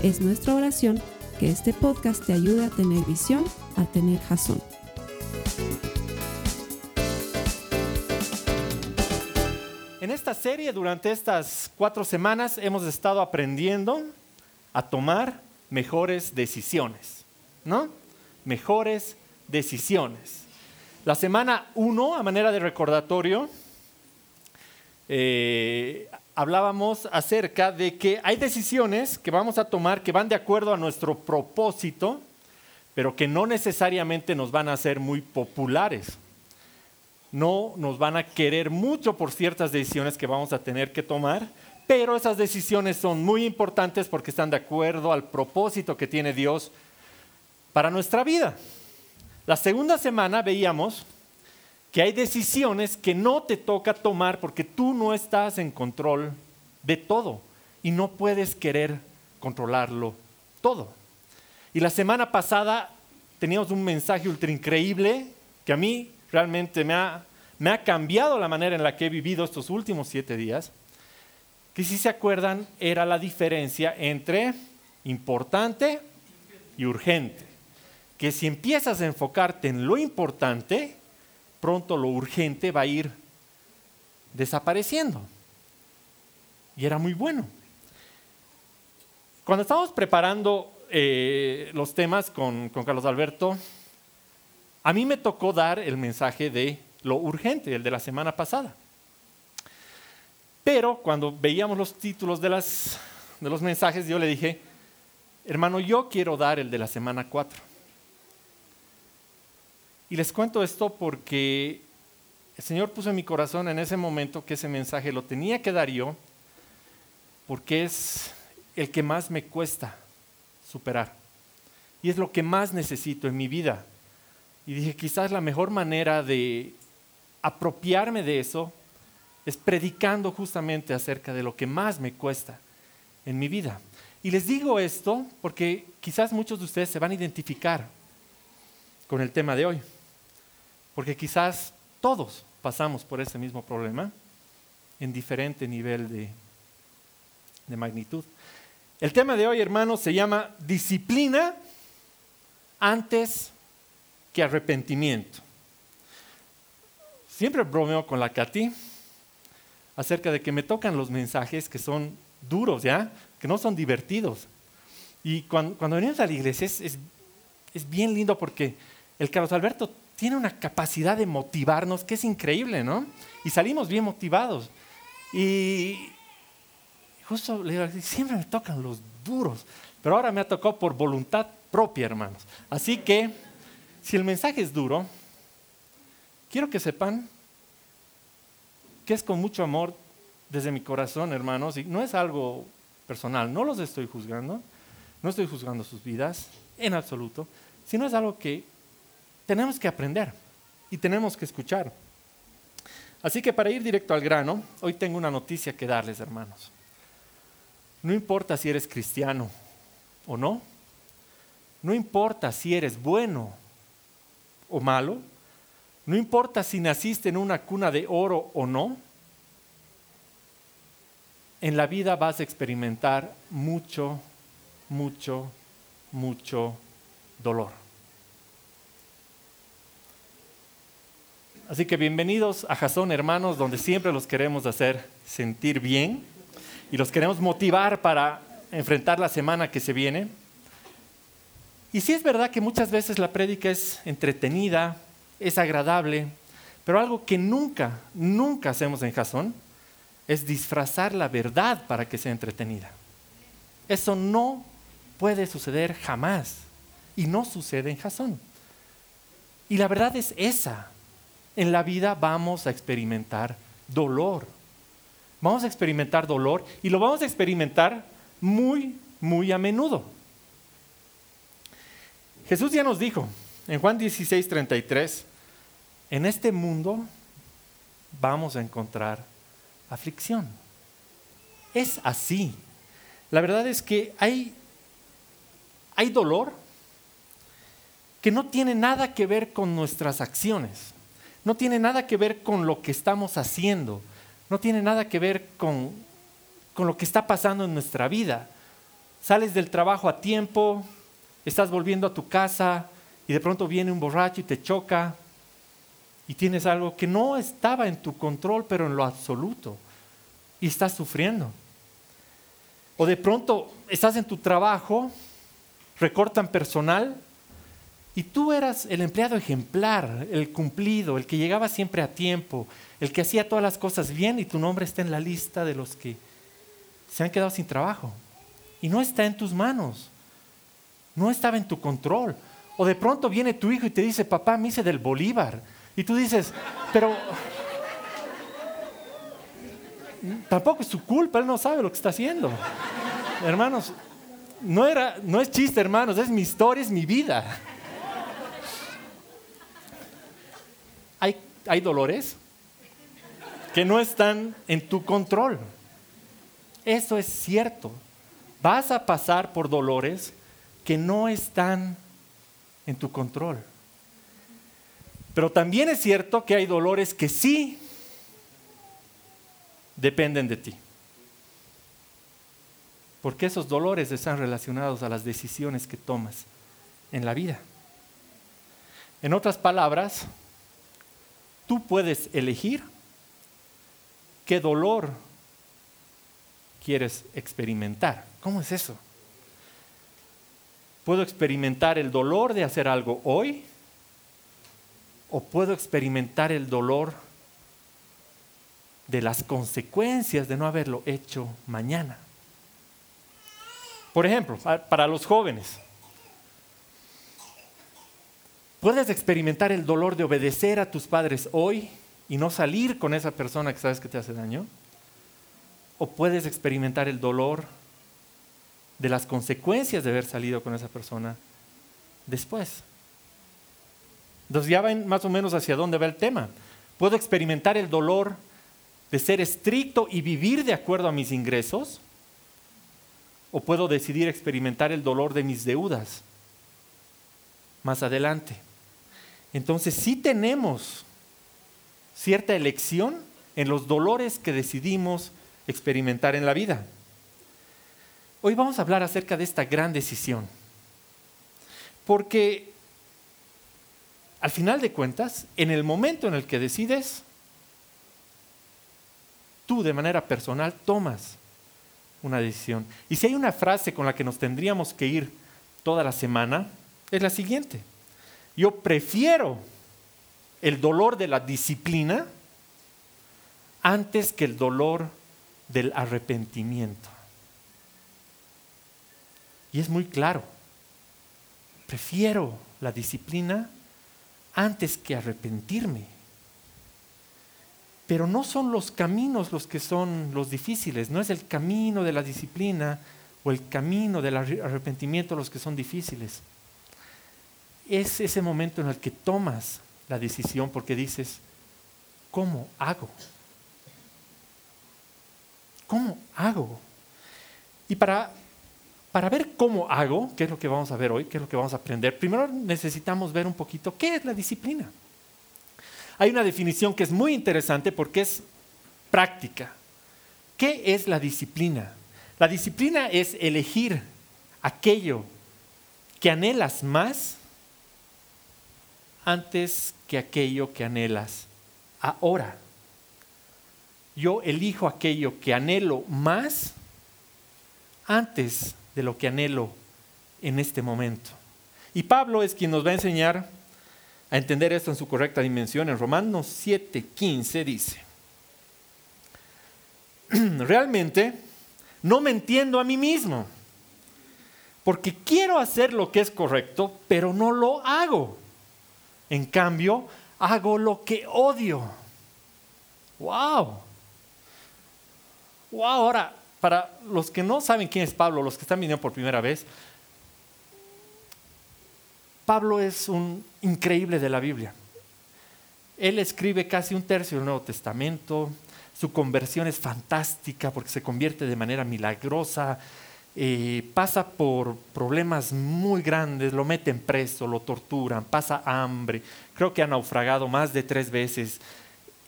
Es nuestra oración que este podcast te ayude a tener visión, a tener jazón. En esta serie, durante estas cuatro semanas, hemos estado aprendiendo a tomar mejores decisiones, ¿no? Mejores decisiones. La semana 1, a manera de recordatorio, eh, hablábamos acerca de que hay decisiones que vamos a tomar que van de acuerdo a nuestro propósito, pero que no necesariamente nos van a ser muy populares. No nos van a querer mucho por ciertas decisiones que vamos a tener que tomar, pero esas decisiones son muy importantes porque están de acuerdo al propósito que tiene Dios para nuestra vida. La segunda semana veíamos que hay decisiones que no te toca tomar porque tú no estás en control de todo y no puedes querer controlarlo todo. Y la semana pasada teníamos un mensaje ultra increíble que a mí realmente me ha, me ha cambiado la manera en la que he vivido estos últimos siete días, que si se acuerdan era la diferencia entre importante y urgente. Que si empiezas a enfocarte en lo importante, pronto lo urgente va a ir desapareciendo. Y era muy bueno. Cuando estábamos preparando eh, los temas con, Carlos Alberto, a mí me tocó dar el mensaje de lo urgente, el de la semana pasada. Pero cuando veíamos los títulos de, de los mensajes, yo le dije, hermano, yo quiero dar el de la semana 4. Y les cuento esto porque el Señor puso en mi corazón en ese momento que ese mensaje lo tenía que dar yo, porque es el que más me cuesta superar. Y es lo que más necesito en mi vida. Y dije, quizás la mejor manera de apropiarme de eso es predicando justamente acerca de lo que más me cuesta en mi vida. Y les digo esto porque quizás muchos de ustedes se van a identificar con el tema de hoy porque quizás todos pasamos por ese mismo problema en diferente nivel de, de magnitud. El tema de hoy, hermanos, se llama disciplina antes que arrepentimiento. Siempre bromeo con la Katy acerca de que me tocan los mensajes que son duros, ¿ya? Que no son divertidos. Y cuando, venimos a la iglesia es, es bien lindo porque el Carlos Alberto tiene una capacidad de motivarnos que es increíble, ¿no? Y salimos bien motivados. Y justo le digo, siempre me tocan los duros, pero ahora me ha tocado por voluntad propia, hermanos. Así que, si el mensaje es duro, quiero que sepan que es con mucho amor desde mi corazón, hermanos, y no es algo personal, no los estoy juzgando, no estoy juzgando sus vidas en absoluto, sino es algo que tenemos que aprender y tenemos que escuchar. Así que para ir directo al grano, hoy tengo una noticia que darles, hermanos. No importa si eres cristiano o no, no importa si eres bueno o malo, no importa si naciste en una cuna de oro o no, en la vida vas a experimentar mucho, mucho, mucho dolor. Así que bienvenidos a Jason, hermanos, donde siempre los queremos hacer sentir bien y los queremos motivar para enfrentar la semana que se viene. Y sí es verdad que muchas veces la prédica es entretenida, es agradable, pero algo que nunca, nunca hacemos en Jason es disfrazar la verdad para que sea entretenida. Eso no puede suceder jamás y no sucede en Jason. Y la verdad es esa en la vida vamos a experimentar dolor. Vamos a experimentar dolor y lo vamos a experimentar muy, muy a menudo. Jesús ya nos dijo en Juan 16, 33, en este mundo vamos a encontrar aflicción. Es así. La verdad es que hay, hay dolor que no tiene nada que ver con nuestras acciones, no tiene nada que ver con lo que estamos haciendo, no tiene nada que ver con, con lo que está pasando en nuestra vida. Sales del trabajo a tiempo, estás volviendo a tu casa y de pronto viene un borracho y te choca y tienes algo que no estaba en tu control, pero en lo absoluto, y estás sufriendo. O de pronto estás en tu trabajo, recortan personal y tú eras el empleado ejemplar, el cumplido, el que llegaba siempre a tiempo, el que hacía todas las cosas bien y tu nombre está en la lista de los que se han quedado sin trabajo. Y no está en tus manos, no estaba en tu control. O de pronto viene tu hijo y te dice, papá, me hice del Bolívar. Y tú dices, pero tampoco es su culpa, él no sabe lo que está haciendo. Hermanos, no, era, no es chiste, hermanos, es mi historia, es mi vida. Hay, dolores que no están en tu control. Eso es cierto. Vas a pasar por dolores que no están en tu control. Pero también es cierto que hay dolores que sí dependen de ti. Porque esos dolores están relacionados a las decisiones que tomas en la vida. En otras palabras, tú puedes elegir qué dolor quieres experimentar. ¿Cómo es eso? ¿Puedo experimentar el dolor de hacer algo hoy? ¿O puedo experimentar el dolor de las consecuencias de no haberlo hecho mañana? Por ejemplo, para los jóvenes, ¿puedes experimentar el dolor de obedecer a tus padres hoy y no salir con esa persona que sabes que te hace daño? ¿O puedes experimentar el dolor de las consecuencias de haber salido con esa persona después? Entonces ya ven más o menos hacia dónde va el tema. ¿Puedo experimentar el dolor de ser estricto y vivir de acuerdo a mis ingresos? ¿O puedo decidir experimentar el dolor de mis deudas más adelante? Entonces sí tenemos cierta elección en los dolores que decidimos experimentar en la vida. Hoy vamos a hablar acerca de esta gran decisión. Porque al final de cuentas, en el momento en el que decides, tú de manera personal tomas una decisión. Y si hay una frase con la que nos tendríamos que ir toda la semana, es la siguiente. Yo prefiero el dolor de la disciplina antes que el dolor del arrepentimiento. Y es muy claro, prefiero la disciplina antes que arrepentirme. Pero no son los caminos los que son los difíciles, no es el camino de la disciplina o el camino del arrepentimiento los que son difíciles. Es ese momento en el que tomas la decisión porque dices, ¿cómo hago? ¿Cómo hago? Y para, para ver cómo hago, qué es lo que vamos a ver hoy, qué es lo que vamos a aprender, primero necesitamos ver un poquito qué es la disciplina. Hay una definición que es muy interesante porque es práctica. ¿Qué es la disciplina? La disciplina es elegir aquello que anhelas más antes que aquello que anhelas ahora. Yo elijo aquello que anhelo más antes de lo que anhelo en este momento. Y Pablo es quien nos va a enseñar a entender esto en su correcta dimensión. En Romanos 7:15 dice, realmente no me entiendo a mí mismo, porque quiero hacer lo que es correcto, pero no lo hago. En cambio, hago lo que odio. ¡Wow! ¡Wow! Ahora, para los que no saben quién es Pablo, los que están viniendo por primera vez, Pablo es un increíble de la Biblia. Él escribe casi un tercio del Nuevo Testamento. Su conversión es fantástica porque se convierte de manera milagrosa. Eh, pasa por problemas muy grandes, lo meten preso, lo torturan, pasa hambre. Creo que ha naufragado más de tres veces.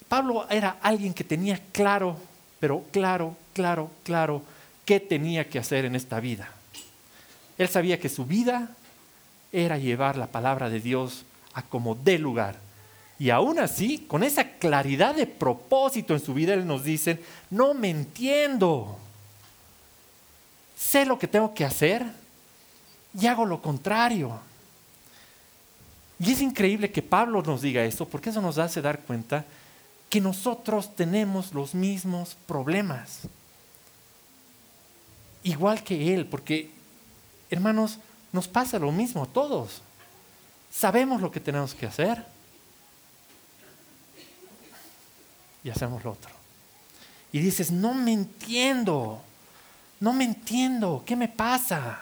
Pablo era alguien que tenía claro, pero claro, claro, claro, qué tenía que hacer en esta vida. Él sabía que su vida era llevar la palabra de Dios a como dé lugar. Y aún así, con esa claridad de propósito en su vida, Él nos dice, no me entiendo. Sé lo que tengo que hacer y hago lo contrario. Y es increíble que Pablo nos diga esto, porque eso nos hace dar cuenta que nosotros tenemos los mismos problemas. Igual que Él, porque, hermanos, nos pasa lo mismo a todos. Sabemos lo que tenemos que hacer y hacemos lo otro. Y dices, no me entiendo, no me entiendo, ¿qué me pasa?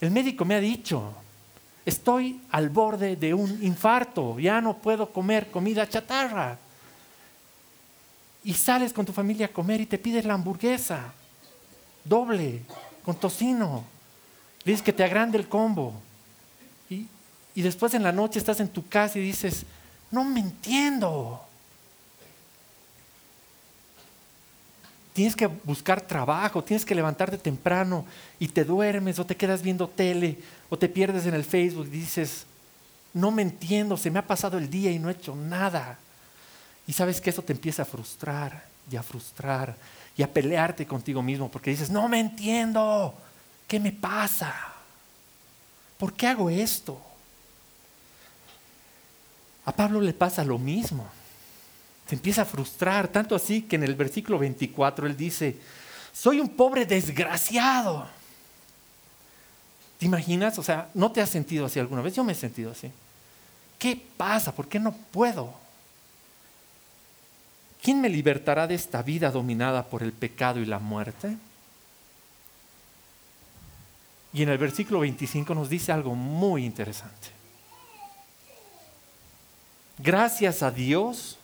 El médico me ha dicho, estoy al borde de un infarto, ya no puedo comer comida chatarra. Y sales con tu familia a comer y te pides la hamburguesa, doble, con tocino. Dices que te agrande el combo. Y, y después en la noche estás en tu casa y dices, no me entiendo. Tienes que buscar trabajo, tienes que levantarte temprano y te duermes o te quedas viendo tele o te pierdes en el Facebook y dices, no me entiendo, se me ha pasado el día y no he hecho nada. Y sabes que eso te empieza a frustrar y a frustrar y a pelearte contigo mismo porque dices, no me entiendo, ¿qué me pasa? ¿Por qué hago esto? A Pablo le pasa lo mismo. Se empieza a frustrar, tanto así que en el versículo 24 él dice, soy un pobre desgraciado. ¿Te imaginas? O sea, ¿no te has sentido así alguna vez? Yo me he sentido así. ¿Qué pasa? ¿Por qué no puedo? ¿Quién me libertará de esta vida dominada por el pecado y la muerte? Y en el versículo 25 nos dice algo muy interesante. Gracias a Dios,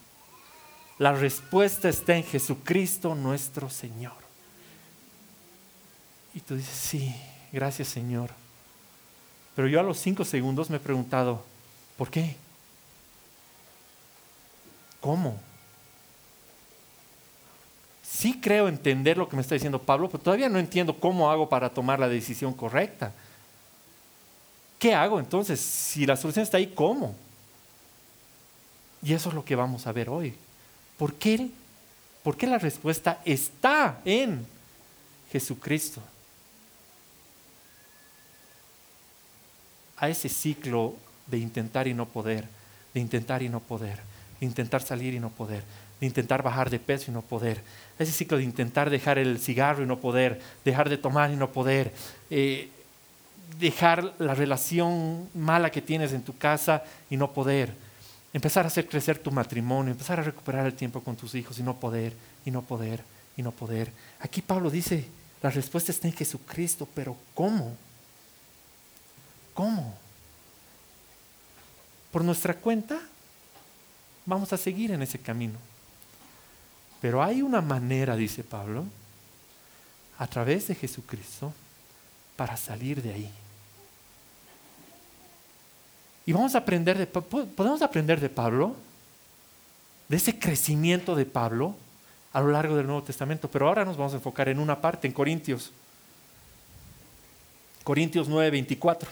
la respuesta está en Jesucristo nuestro Señor. Y tú dices, sí, gracias Señor. Pero yo a los cinco segundos me he preguntado, ¿por qué? ¿Cómo? sí creo entender lo que me está diciendo Pablo, pero todavía no entiendo cómo hago para tomar la decisión correcta. ¿Qué hago entonces? Si la solución está ahí, ¿cómo? Y eso es lo que vamos a ver hoy. ¿Por qué, ¿Por qué la respuesta está en Jesucristo? A ese ciclo de intentar y no poder, de intentar y no poder, de intentar salir y no poder, de intentar bajar de peso y no poder, ese ciclo de intentar dejar el cigarro y no poder, dejar de tomar y no poder, eh, dejar la relación mala que tienes en tu casa y no poder, empezar a hacer crecer tu matrimonio, empezar a recuperar el tiempo con tus hijos y no poder, y no poder, y no poder. Aquí Pablo dice, la respuesta está en Jesucristo, pero ¿cómo? ¿Cómo? Por nuestra cuenta, vamos a seguir en ese camino. Pero hay una manera, dice Pablo, a través de Jesucristo, para salir de ahí. Y vamos a aprender de, podemos aprender de Pablo, de ese crecimiento de Pablo a lo largo del Nuevo Testamento, pero ahora nos vamos a enfocar en una parte, en Corintios. Corintios 9, 24,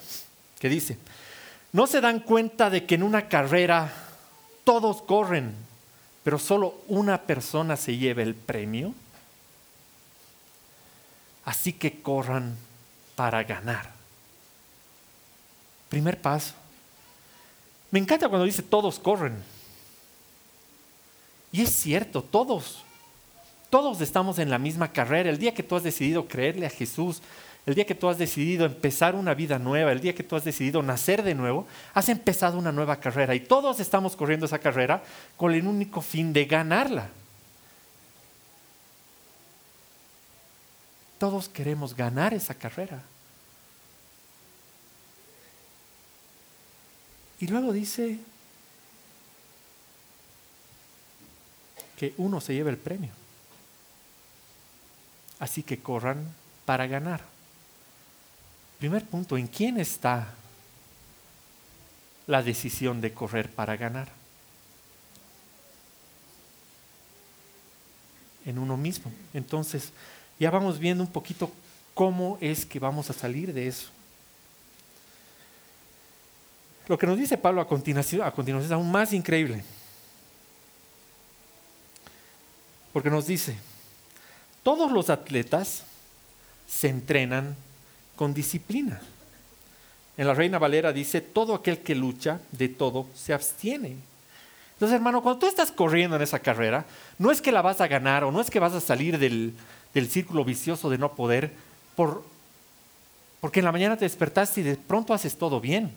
que dice, ¿no se dan cuenta de que en una carrera todos corren, pero solo una persona se lleva el premio. Así que corran para ganar. Primer paso. Me encanta cuando dice todos corren. Y es cierto, todos. Todos estamos en la misma carrera. El día que tú has decidido creerle a Jesús, el día que tú has decidido empezar una vida nueva, el día que tú has decidido nacer de nuevo, has empezado una nueva carrera y todos estamos corriendo esa carrera con el único fin de ganarla. Todos queremos ganar esa carrera. Y luego dice que uno se lleva el premio. Así que corran para ganar. Primer punto, ¿en quién está la decisión de correr para ganar? En uno mismo. Entonces, ya vamos viendo un poquito cómo es que vamos a salir de eso. Lo que nos dice Pablo a continuación, a continuación es aún más increíble. Porque nos dice, todos los atletas se entrenan con disciplina. En la Reina Valera dice, todo aquel que lucha de todo se abstiene. Entonces, hermano, cuando tú estás corriendo en esa carrera, no es que la vas a ganar o no es que vas a salir del, del círculo vicioso de no poder, por, porque en la mañana te despertaste y de pronto haces todo bien.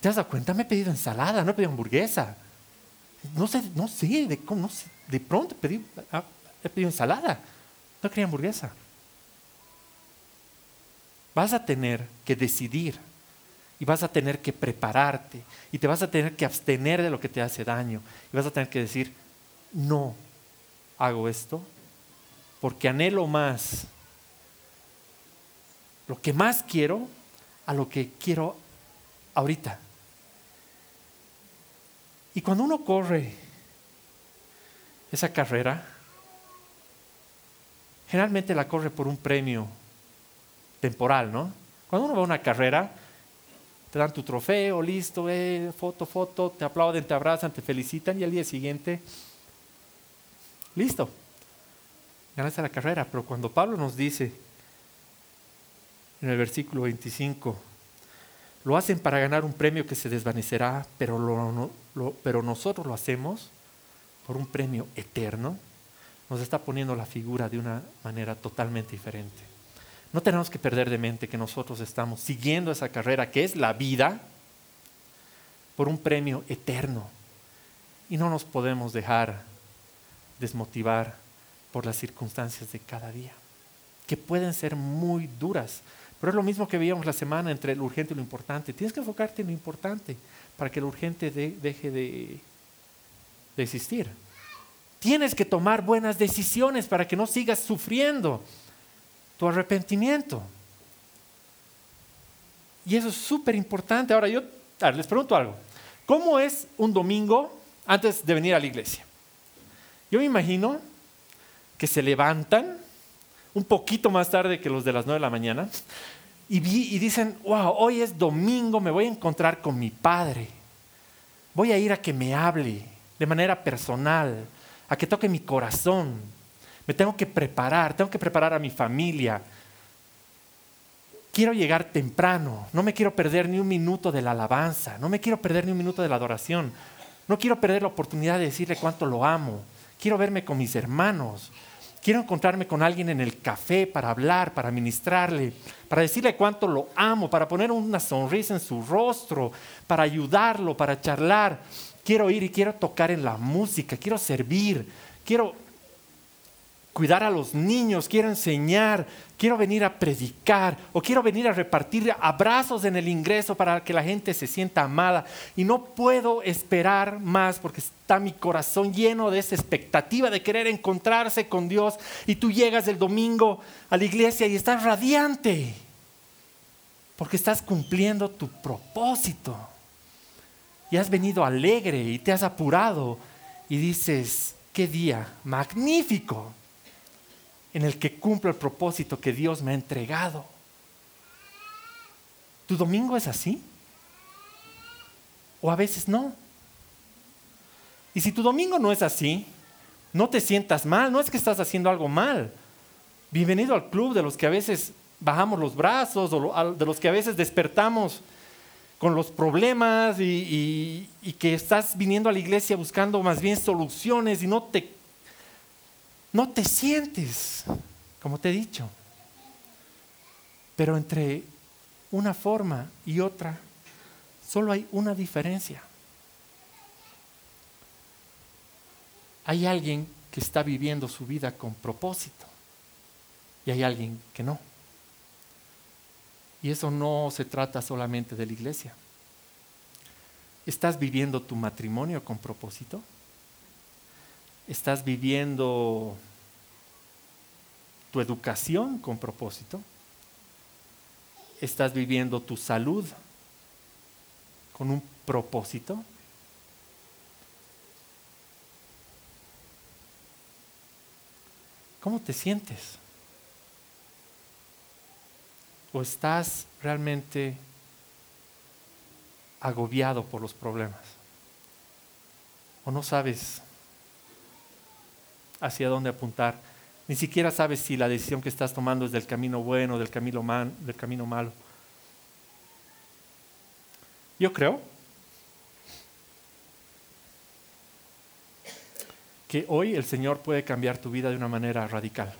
¿Te das cuenta? Me he pedido ensalada, no he pedido hamburguesa. No sé, no sé, de, no sé, de pronto ah, he pedido ensalada, no quería hamburguesa. Vas a tener que decidir y vas a tener que prepararte y te vas a tener que abstener de lo que te hace daño y vas a tener que decir, no hago esto porque anhelo más lo que más quiero a lo que quiero ahorita. Y cuando uno corre esa carrera, generalmente la corre por un premio temporal, ¿no? Cuando uno va a una carrera, te dan tu trofeo, listo, foto, foto, te aplauden, te abrazan, te felicitan y al día siguiente, listo, ganaste la carrera. Pero cuando Pablo nos dice en el versículo 25, lo hacen para ganar un premio que se desvanecerá, pero, pero nosotros lo hacemos por un premio eterno. Nos está poniendo la figura de una manera totalmente diferente. No tenemos que perder de mente que nosotros estamos siguiendo esa carrera que es la vida por un premio eterno. Y no nos podemos dejar desmotivar por las circunstancias de cada día, que pueden ser muy duras, pero es lo mismo que veíamos la semana entre lo urgente y lo importante. Tienes que enfocarte en lo importante para que lo urgente deje de, existir. Tienes que tomar buenas decisiones para que no sigas sufriendo tu arrepentimiento. Y eso es súper importante. Ahora yo les pregunto algo. ¿Cómo es un domingo antes de venir a la iglesia? Yo me imagino que se levantan un poquito más tarde que los de las 9 de la mañana, y, y dicen, wow, hoy es domingo, me voy a encontrar con mi padre. Voy a ir a que me hable de manera personal, a que toque mi corazón. Me tengo que preparar, tengo que preparar a mi familia. Quiero llegar temprano, no me quiero perder ni un minuto de la alabanza, no me quiero perder ni un minuto de la adoración, no quiero perder la oportunidad de decirle cuánto lo amo, quiero verme con mis hermanos, Quiero encontrarme con alguien en el café para hablar, para ministrarle, para decirle cuánto lo amo, para poner una sonrisa en su rostro, para ayudarlo, para charlar. Quiero ir y quiero tocar en la música, quiero servir, quiero cuidar a los niños, quiero enseñar, quiero venir a predicar o quiero venir a repartir abrazos en el ingreso para que la gente se sienta amada. Y no puedo esperar más porque está mi corazón lleno de esa expectativa de querer encontrarse con Dios. Y tú llegas el domingo a la iglesia y estás radiante porque estás cumpliendo tu propósito. Y has venido alegre y te has apurado y dices, qué día magnífico en el que cumplo el propósito que Dios me ha entregado. ¿Tu domingo es así? ¿O a veces no? Y si tu domingo no es así, no te sientas mal, no es que estás haciendo algo mal. Bienvenido al club de los que a veces bajamos los brazos o de los que a veces despertamos con los problemas y, y que estás viniendo a la iglesia buscando más bien soluciones y no te no te sientes, como te he dicho. Pero entre una forma y otra, solo hay una diferencia. Hay alguien que está viviendo su vida con propósito y hay alguien que no. Y eso no se trata solamente de la iglesia. ¿Estás viviendo tu matrimonio con propósito? ¿Estás viviendo tu educación con propósito? ¿Estás viviendo tu salud con un propósito? ¿Cómo te sientes? ¿O estás realmente agobiado por los problemas? ¿O no sabes hacia dónde apuntar? Ni siquiera sabes si la decisión que estás tomando es del camino bueno, del camino, del camino malo. Yo creo que hoy el Señor puede cambiar tu vida de una manera radical.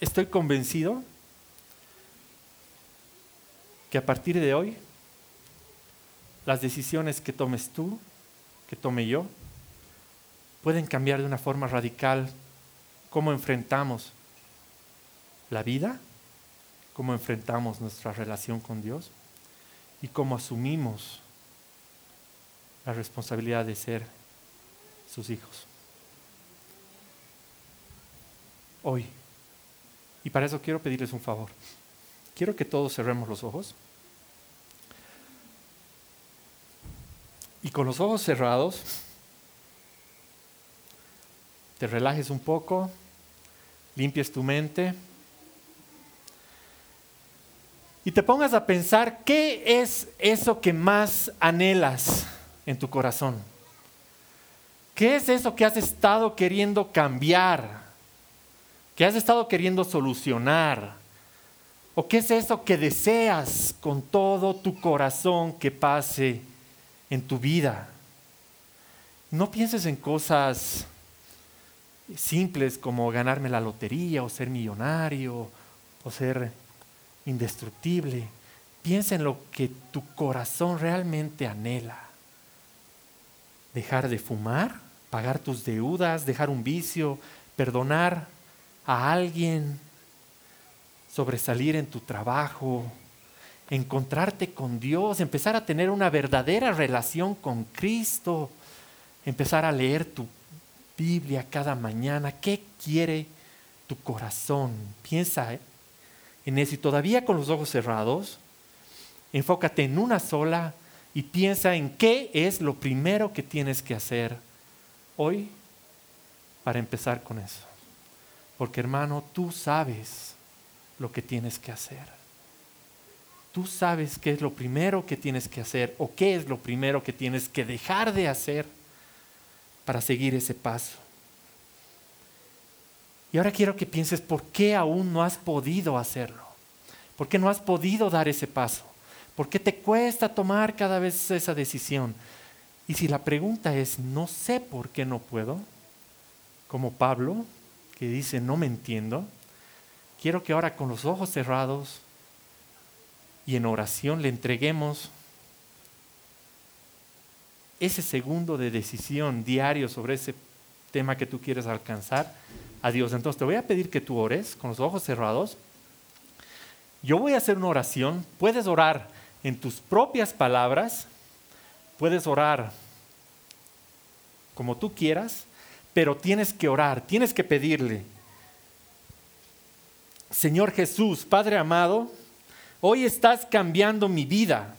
Estoy convencido que a partir de hoy las decisiones que tomes tú, que tome yo, pueden cambiar de una forma radical cómo enfrentamos la vida, cómo enfrentamos nuestra relación con Dios y cómo asumimos la responsabilidad de ser sus hijos. Hoy. Y para eso quiero pedirles un favor. Quiero que todos cerremos los ojos. Y con los ojos cerrados, te relajes un poco, limpies tu mente y te pongas a pensar qué es eso que más anhelas en tu corazón. ¿Qué es eso que has estado queriendo cambiar? ¿Qué has estado queriendo solucionar? ¿O qué es eso que deseas con todo tu corazón que pase en tu vida? No pienses en cosas simples como ganarme la lotería o ser millonario o ser indestructible. Piensa en lo que tu corazón realmente anhela dejar de fumar, pagar tus deudas, dejar un vicio, perdonar a alguien, sobresalir en tu trabajo, encontrarte con Dios, empezar a tener una verdadera relación con Cristo, empezar a leer tu Biblia cada mañana. ¿Qué quiere tu corazón? Piensa en eso y todavía con los ojos cerrados, enfócate en una sola y piensa en qué es lo primero que tienes que hacer hoy para empezar con eso. Porque hermano, tú sabes lo que tienes que hacer. Tú sabes qué es lo primero que tienes que hacer o qué es lo primero que tienes que dejar de hacer para seguir ese paso. Y ahora quiero que pienses por qué aún no has podido hacerlo. ¿Por qué no has podido dar ese paso? ¿Por qué te cuesta tomar cada vez esa decisión? Y si la pregunta es, no sé por qué no puedo, como Pablo, que dice, no me entiendo, quiero que ahora con los ojos cerrados y en oración le entreguemos ese segundo de decisión diario sobre ese tema que tú quieres alcanzar a Dios. Entonces te voy a pedir que tú ores con los ojos cerrados. Yo voy a hacer una oración. Puedes orar en tus propias palabras, puedes orar como tú quieras, pero tienes que orar, tienes que pedirle. Señor Jesús, Padre amado, hoy estás cambiando mi vida.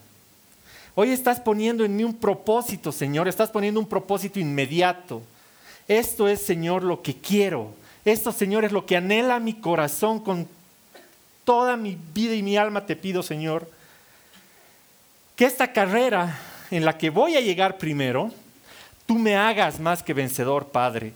Hoy estás poniendo en mí un propósito, Señor, estás poniendo un propósito inmediato. Esto es, Señor, lo que quiero. Esto, Señor, es lo que anhela mi corazón con toda mi vida y mi alma te pido, Señor que esta carrera en la que voy a llegar primero, tú me hagas más que vencedor, Padre.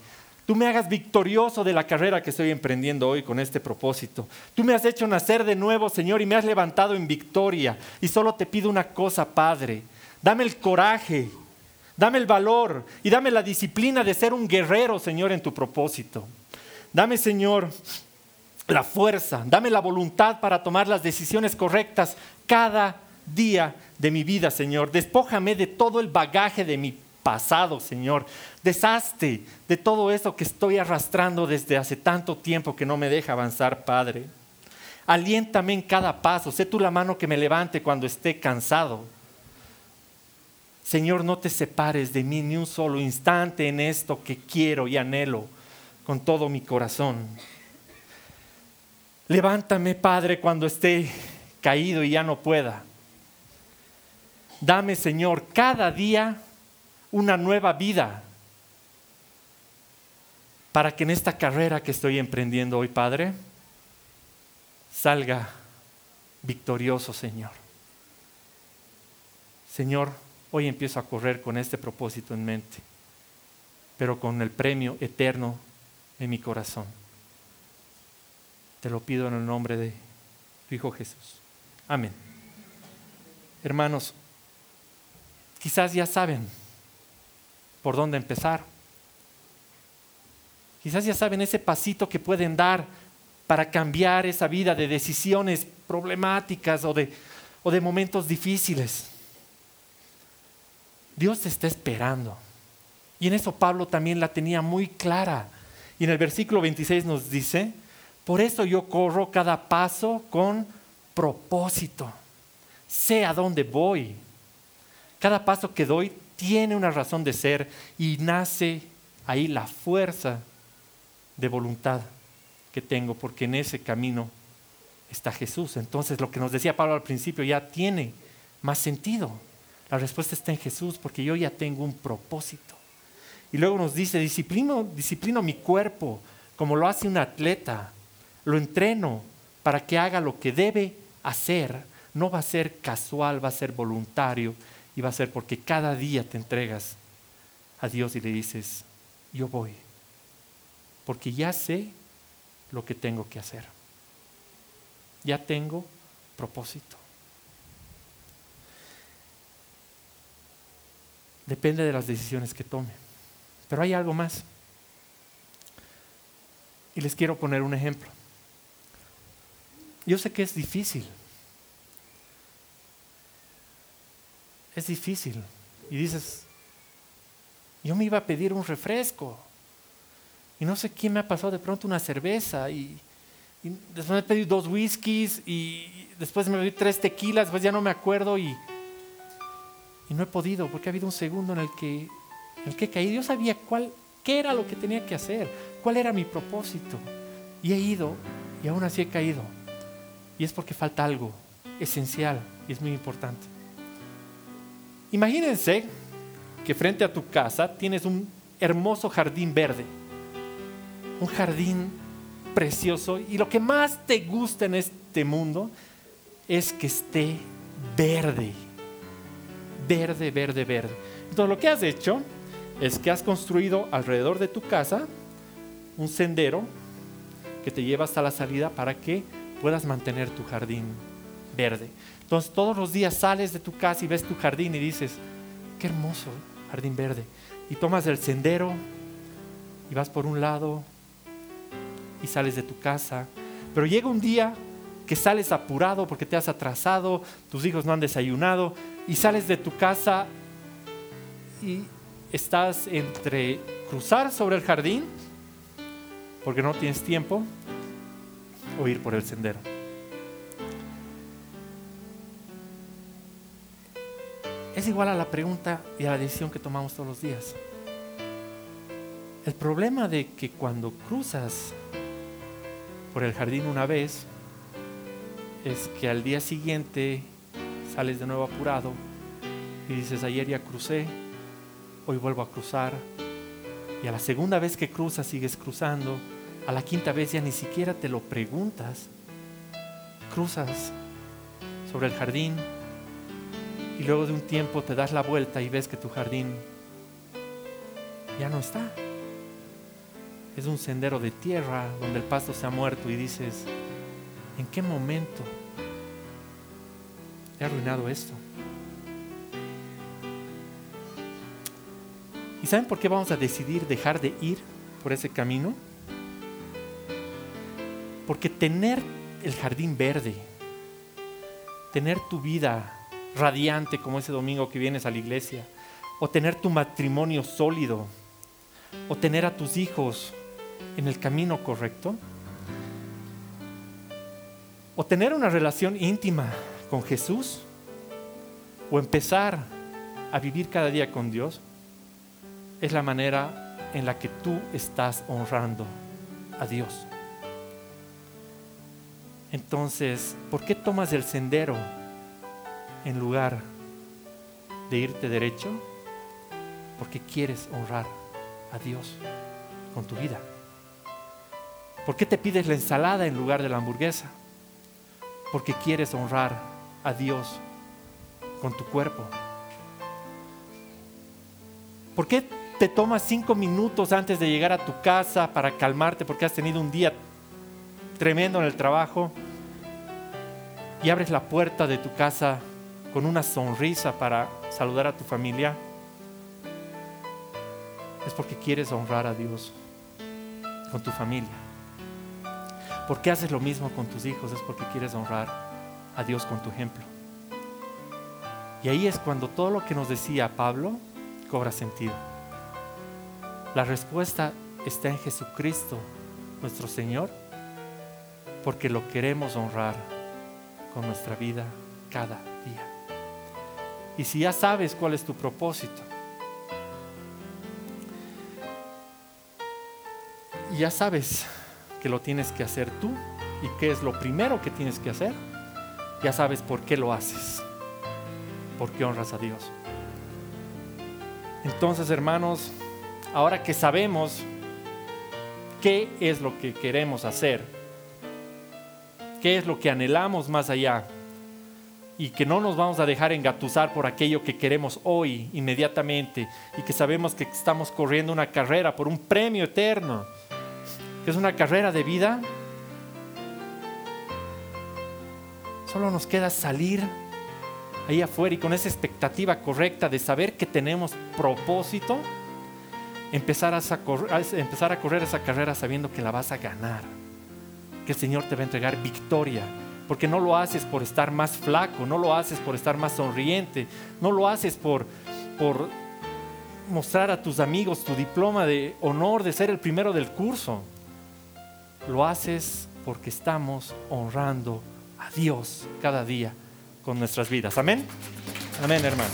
Tú me hagas victorioso de la carrera que estoy emprendiendo hoy con este propósito. Tú me has hecho nacer de nuevo, Señor, y me has levantado en victoria. Y solo te pido una cosa, Padre. Dame el coraje, dame el valor y dame la disciplina de ser un guerrero, Señor, en tu propósito. Dame, Señor, la fuerza, dame la voluntad para tomar las decisiones correctas cada día de mi vida, Señor. Despójame de todo el bagaje de mi pasado, Señor. Deshazte de todo eso que estoy arrastrando desde hace tanto tiempo que no me deja avanzar, Padre. Aliéntame en cada paso. Sé tú la mano que me levante cuando esté cansado. Señor, no te separes de mí ni un solo instante en esto que quiero y anhelo con todo mi corazón. Levántame, Padre, cuando esté caído y ya no pueda. Dame, Señor, cada día una nueva vida para que en esta carrera que estoy emprendiendo hoy, Padre, salga victorioso, Señor. Señor, hoy empiezo a correr con este propósito en mente, pero con el premio eterno en mi corazón. Te lo pido en el nombre de tu Hijo Jesús. Amén. Hermanos, quizás ya saben por dónde empezar. Quizás ya saben ese pasito que pueden dar para cambiar esa vida de decisiones problemáticas o de, o de momentos difíciles. Dios te está esperando. Y en eso Pablo también la tenía muy clara. Y en el versículo 26 nos dice, por eso yo corro cada paso con propósito. Sé a dónde voy. Cada paso que doy tiene una razón de ser y nace ahí la fuerza de voluntad que tengo, porque en ese camino está Jesús. Entonces lo que nos decía Pablo al principio ya tiene más sentido. La respuesta está en Jesús, porque yo ya tengo un propósito. Y luego nos dice, disciplino, disciplino mi cuerpo como lo hace un atleta, lo entreno para que haga lo que debe hacer. No va a ser casual, va a ser voluntario y va a ser porque cada día te entregas a Dios y le dices, yo voy, porque ya sé lo que tengo que hacer. Ya tengo propósito. Depende de las decisiones que tome. Pero hay algo más. Y les quiero poner un ejemplo. Yo sé que es difícil. Es difícil. Y dices, yo me iba a pedir un refresco. Y no sé quién me ha pasado de pronto una cerveza. Y, después me pedí dos whiskies. Y después me pedí tres tequilas. Después ya no me acuerdo. Y, y no he podido porque ha habido un segundo en el que el que caí, Yo sabía cuál, qué era lo que tenía que hacer, cuál era mi propósito. Y he ido y aún así he caído. Y es porque falta algo esencial y es muy importante. Imagínense que frente a tu casa tienes un hermoso jardín verde. Un jardín precioso. Y lo que más te gusta en este mundo es que esté verde. Verde, verde, verde. Entonces lo que has hecho es que has construido alrededor de tu casa un sendero que te lleva hasta la salida para que puedas mantener tu jardín verde. Entonces todos los días sales de tu casa y ves tu jardín y dices, qué hermoso jardín verde. Y tomas el sendero y vas por un lado y sales de tu casa. Pero llega un día que sales apurado porque te has atrasado, tus hijos no han desayunado y sales de tu casa y estás entre cruzar sobre el jardín, porque no tienes tiempo, o ir por el sendero. Es igual a la pregunta y a la decisión que tomamos todos los días. El problema de que cuando cruzas por el jardín una vez es que al día siguiente sales de nuevo apurado y dices, ayer ya crucé, hoy vuelvo a cruzar. Y a la segunda vez que cruzas sigues cruzando. A la quinta vez ya ni siquiera te lo preguntas. Cruzas sobre el jardín y luego de un tiempo te das la vuelta y ves que tu jardín ya no está. Es un sendero de tierra donde el pasto se ha muerto y dices, ¿en qué momento he arruinado esto? ¿Y saben por qué vamos a decidir dejar de ir por ese camino? Porque tener el jardín verde, tener tu vida radiante como ese domingo que vienes a la iglesia, o tener tu matrimonio sólido, o tener a tus hijos en el camino correcto, o tener una relación íntima con Jesús, o empezar a vivir cada día con Dios es la manera en la que tú estás honrando a Dios. Entonces, ¿por qué tomas el sendero en lugar de irte derecho? Porque quieres honrar a Dios con tu vida. ¿Por qué te pides la ensalada en lugar de la hamburguesa? Porque quieres honrar a Dios con tu cuerpo. ¿Por qué te tomas cinco minutos antes de llegar a tu casa para calmarte porque has tenido un día tremendo en el trabajo y abres la puerta de tu casa con una sonrisa para saludar a tu familia? Es porque quieres honrar a Dios con tu familia. ¿Por qué haces lo mismo con tus hijos? Es porque quieres honrar a Dios con tu ejemplo. Y ahí es cuando todo lo que nos decía Pablo cobra sentido. La respuesta está en Jesucristo, nuestro Señor, porque lo queremos honrar con nuestra vida cada día. Y si ya sabes cuál es tu propósito, y ya sabes que lo tienes que hacer tú y qué es lo primero que tienes que hacer, ya sabes por qué lo haces, porque honras a Dios. Entonces, hermanos, ahora que sabemos qué es lo que queremos hacer, qué es lo que anhelamos más allá, y que no nos vamos a dejar engatusar por aquello que queremos hoy, inmediatamente, y que sabemos que estamos corriendo una carrera por un premio eterno, que es una carrera de vida, solo nos queda salir ahí afuera y con esa expectativa correcta de saber que tenemos propósito, empezar a, empezar a correr esa carrera sabiendo que la vas a ganar, que el Señor te va a entregar victoria, porque no lo haces por estar más flaco, no lo haces por estar más sonriente, no lo haces por, por mostrar a tus amigos tu diploma de honor de ser el primero del curso, lo haces porque estamos honrando a Dios cada día con nuestras vidas. Amén. Amén, hermano.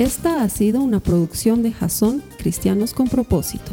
Esta ha sido una producción de Jason Cristianos con Propósito.